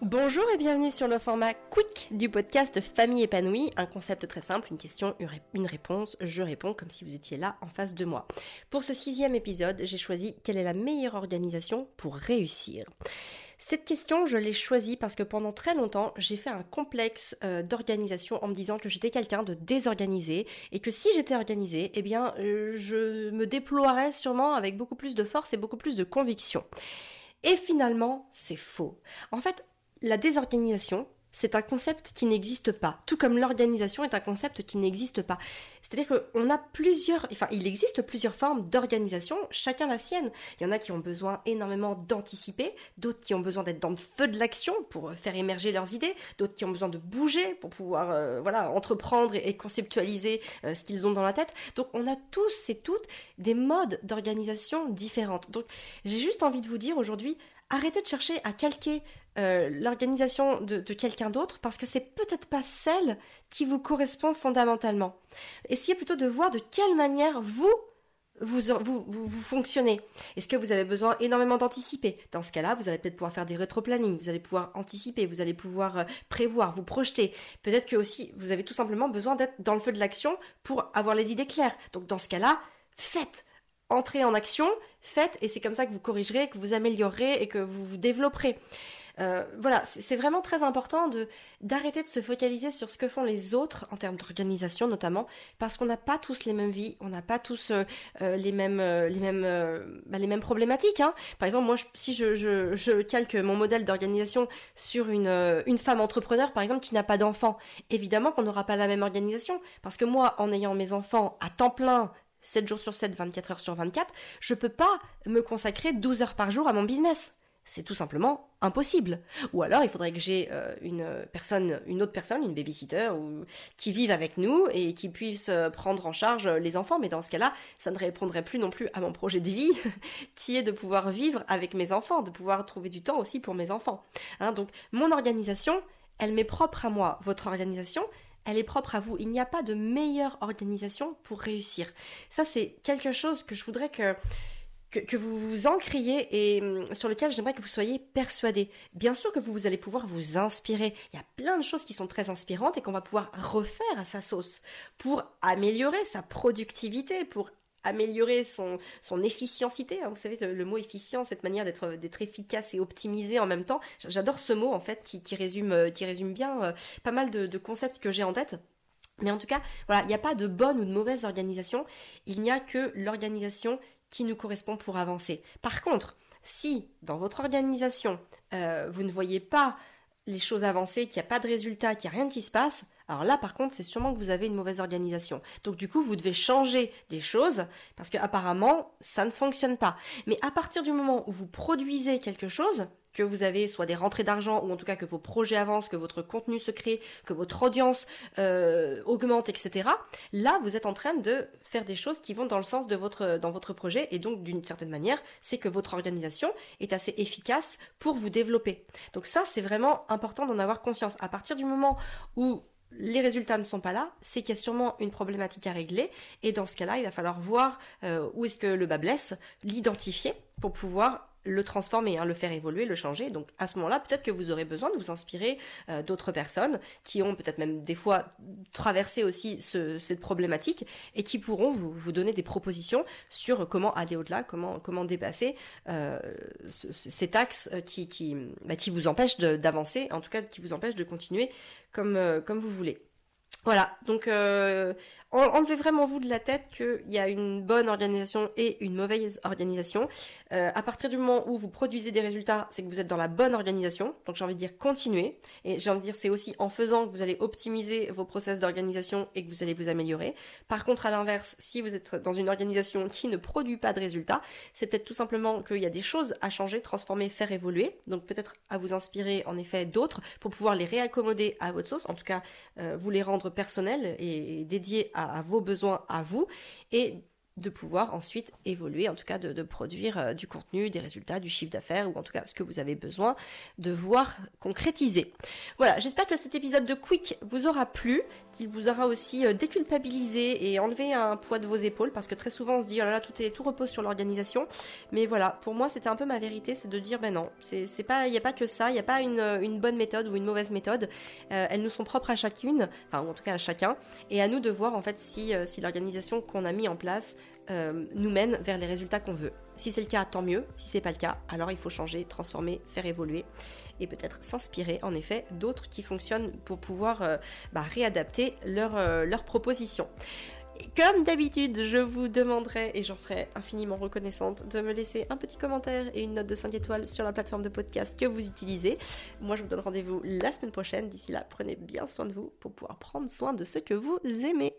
Bonjour et bienvenue sur le format quick du podcast Famille épanouie, un concept très simple, une question, une réponse, je réponds comme si vous étiez là en face de moi. Pour ce sixième épisode, j'ai choisi quelle est la meilleure organisation pour réussir. Cette question, je l'ai choisie parce que pendant très longtemps, j'ai fait un complexe euh, d'organisation en me disant que j'étais quelqu'un de désorganisé et que si j'étais organisé, eh bien, euh, je me déploierais sûrement avec beaucoup plus de force et beaucoup plus de conviction. Et finalement, c'est faux. En fait, la désorganisation, c'est un concept qui n'existe pas, tout comme l'organisation est un concept qui n'existe pas. C'est-à-dire qu'on a plusieurs, enfin, il existe plusieurs formes d'organisation, chacun la sienne. Il y en a qui ont besoin énormément d'anticiper, d'autres qui ont besoin d'être dans le feu de l'action pour faire émerger leurs idées, d'autres qui ont besoin de bouger pour pouvoir, euh, voilà, entreprendre et, conceptualiser euh, ce qu'ils ont dans la tête. Donc, on a tous et toutes des modes d'organisation différentes. Donc, j'ai juste envie de vous dire aujourd'hui, arrêtez de chercher à calquer euh, l'organisation de, quelqu'un d'autre parce que c'est peut-être pas celle qui vous correspond fondamentalement. Essayez plutôt de voir de quelle manière vous vous, fonctionnez. Est-ce que vous avez besoin énormément d'anticiper? Dans ce cas-là, vous allez peut-être pouvoir faire des rétro-planning, vous allez pouvoir anticiper, vous allez pouvoir euh, prévoir, vous projeter. Peut-être que aussi, vous avez tout simplement besoin d'être dans le feu de l'action pour avoir les idées claires. Donc dans ce cas-là, faites entrez en action, faites, et c'est comme ça que vous corrigerez, que vous améliorerez et que vous vous développerez. Euh, voilà, c'est vraiment très important d'arrêter de se focaliser sur ce que font les autres en termes d'organisation notamment, parce qu'on n'a pas tous les mêmes vies, on n'a pas tous euh, euh, les mêmes les mêmes bah, les mêmes problématiques. Hein. Par exemple, moi, si je, je, je calque mon modèle d'organisation sur une une femme entrepreneur, par exemple, qui n'a pas d'enfants, évidemment qu'on n'aura pas la même organisation, parce que moi, en ayant mes enfants à temps plein 7 jours sur 7, 24 heures sur 24, je peux pas me consacrer 12 heures par jour à mon business. C'est tout simplement impossible. Ou alors il faudrait que j'ai euh, une personne, une autre personne, une babysitter, ou qui vive avec nous et qui puisse euh, prendre en charge les enfants. Mais dans ce cas-là, ça ne répondrait plus non plus à mon projet de vie, qui est de pouvoir vivre avec mes enfants, de pouvoir trouver du temps aussi pour mes enfants. Hein, donc mon organisation, elle m'est propre à moi. Votre organisation, elle est propre à vous. Il n'y a pas de meilleure organisation pour réussir. Ça, c'est quelque chose que je voudrais que, que, vous vous encriez et hum, sur lequel j'aimerais que vous soyez persuadés. Bien sûr que vous, vous allez pouvoir vous inspirer. Il y a plein de choses qui sont très inspirantes et qu'on va pouvoir refaire à sa sauce pour améliorer sa productivité, pour améliorer son, son efficientité. Hein. Vous savez, le, mot efficient, cette manière d'être, d'être efficace et optimisé en même temps. J'adore ce mot, en fait, qui, qui résume, euh, qui résume bien euh, pas mal de, concepts que j'ai en tête. Mais en tout cas, voilà, il n'y a pas de bonne ou de mauvaise organisation. Il n'y a que l'organisation qui nous correspond pour avancer. Par contre, si dans votre organisation, euh, vous ne voyez pas les choses avancées, qu'il n'y a pas de résultat, qu'il n'y a rien qui se passe, alors là par contre c'est sûrement que vous avez une mauvaise organisation. Donc du coup vous devez changer des choses parce que apparemment ça ne fonctionne pas. Mais à partir du moment où vous produisez quelque chose, que vous avez soit des rentrées d'argent ou en tout cas que vos projets avancent, que votre contenu se crée, que votre audience euh, augmente, etc. Là, vous êtes en train de faire des choses qui vont dans le sens de votre dans votre projet et donc d'une certaine manière, c'est que votre organisation est assez efficace pour vous développer. Donc ça, c'est vraiment important d'en avoir conscience. À partir du moment où les résultats ne sont pas là, c'est qu'il y a sûrement une problématique à régler, et dans ce cas-là, il va falloir voir euh, où est-ce que le bas blesse, l'identifier pour pouvoir le transformer, hein, le faire évoluer, le changer. Donc à ce moment-là, peut-être que vous aurez besoin de vous inspirer euh, d'autres personnes qui ont peut-être même des fois traversé aussi cette problématique et qui pourront vous, donner des propositions sur comment aller au-delà, comment comment dépasser euh, axe euh, bah, qui vous empêche d'avancer, en tout cas qui vous empêche de continuer comme euh, comme vous voulez. Voilà, donc euh, enlevez vraiment vous de la tête qu'il y a une bonne organisation et une mauvaise organisation. Euh, à partir du moment où vous produisez des résultats, c'est que vous êtes dans la bonne organisation. Donc j'ai envie de dire continuez. Et j'ai envie de dire c'est aussi en faisant que vous allez optimiser vos process d'organisation et que vous allez vous améliorer. Par contre, à l'inverse, si vous êtes dans une organisation qui ne produit pas de résultats, c'est peut-être tout simplement qu'il y a des choses à changer, transformer, faire évoluer. Donc peut-être à vous inspirer en effet d'autres pour pouvoir les réaccommoder à votre sauce. En tout cas, euh, vous les rendre personnel et, dédié à, vos besoins à vous. Et de pouvoir ensuite évoluer, en tout cas de, produire euh, du contenu, des résultats, du chiffre d'affaires, ou en tout cas ce que vous avez besoin de voir concrétiser. Voilà, j'espère que cet épisode de Quick vous aura plu, qu'il vous aura aussi euh, déculpabilisé et enlevé un poids de vos épaules, parce que très souvent on se dit, oh là là, tout, tout repose sur l'organisation. Mais voilà, pour moi c'était un peu ma vérité, c'est de dire, ben non, c'est pas, il n'y a pas que ça, il n'y a pas une, bonne méthode ou une mauvaise méthode, euh, elles nous sont propres à chacune, enfin en tout cas à chacun, et à nous de voir en fait si, si l'organisation qu'on a mis en place euh, nous mène vers les résultats qu'on veut. Si c'est le cas, tant mieux. Si c'est pas le cas, alors il faut changer, transformer, faire évoluer et peut-être s'inspirer en effet d'autres qui fonctionnent pour pouvoir euh, bah, réadapter leurs euh, propositions. Comme d'habitude, je vous demanderai, et j'en serai infiniment reconnaissante, de me laisser un petit commentaire et une note de 5 étoiles sur la plateforme de podcast que vous utilisez. Moi, je vous donne rendez-vous la semaine prochaine. D'ici là, prenez bien soin de vous pour pouvoir prendre soin de ce que vous aimez.